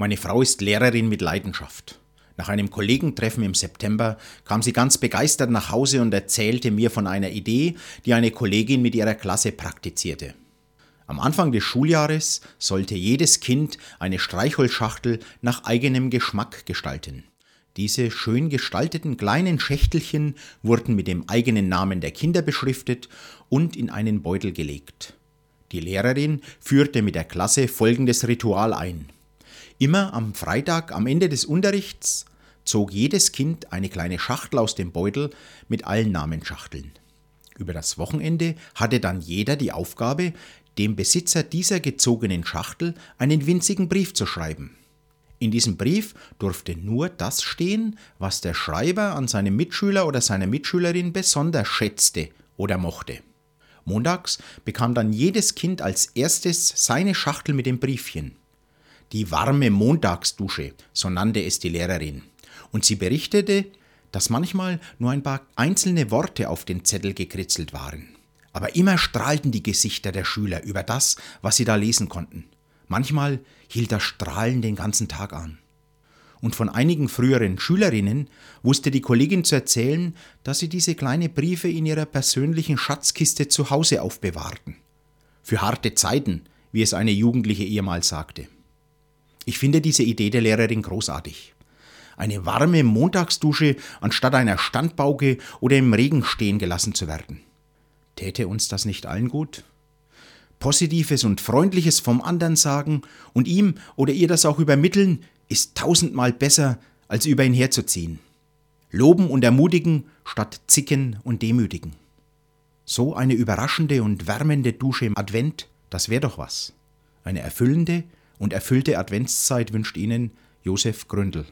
Meine Frau ist Lehrerin mit Leidenschaft. Nach einem Kollegentreffen im September kam sie ganz begeistert nach Hause und erzählte mir von einer Idee, die eine Kollegin mit ihrer Klasse praktizierte. Am Anfang des Schuljahres sollte jedes Kind eine Streichholzschachtel nach eigenem Geschmack gestalten. Diese schön gestalteten kleinen Schächtelchen wurden mit dem eigenen Namen der Kinder beschriftet und in einen Beutel gelegt. Die Lehrerin führte mit der Klasse folgendes Ritual ein. Immer am Freitag am Ende des Unterrichts zog jedes Kind eine kleine Schachtel aus dem Beutel mit allen Namensschachteln. Über das Wochenende hatte dann jeder die Aufgabe, dem Besitzer dieser gezogenen Schachtel einen winzigen Brief zu schreiben. In diesem Brief durfte nur das stehen, was der Schreiber an seinem Mitschüler oder seiner Mitschülerin besonders schätzte oder mochte. Montags bekam dann jedes Kind als erstes seine Schachtel mit dem Briefchen die warme Montagsdusche, so nannte es die Lehrerin. Und sie berichtete, dass manchmal nur ein paar einzelne Worte auf den Zettel gekritzelt waren. Aber immer strahlten die Gesichter der Schüler über das, was sie da lesen konnten. Manchmal hielt das Strahlen den ganzen Tag an. Und von einigen früheren Schülerinnen wusste die Kollegin zu erzählen, dass sie diese kleine Briefe in ihrer persönlichen Schatzkiste zu Hause aufbewahrten. Für harte Zeiten, wie es eine Jugendliche ehemals sagte. Ich finde diese Idee der Lehrerin großartig. Eine warme Montagsdusche anstatt einer Standbauke oder im Regen stehen gelassen zu werden. Täte uns das nicht allen gut? Positives und Freundliches vom anderen sagen und ihm oder ihr das auch übermitteln, ist tausendmal besser, als über ihn herzuziehen. Loben und ermutigen statt zicken und demütigen. So eine überraschende und wärmende Dusche im Advent, das wäre doch was. Eine erfüllende und erfüllte Adventszeit wünscht Ihnen Josef Gründel.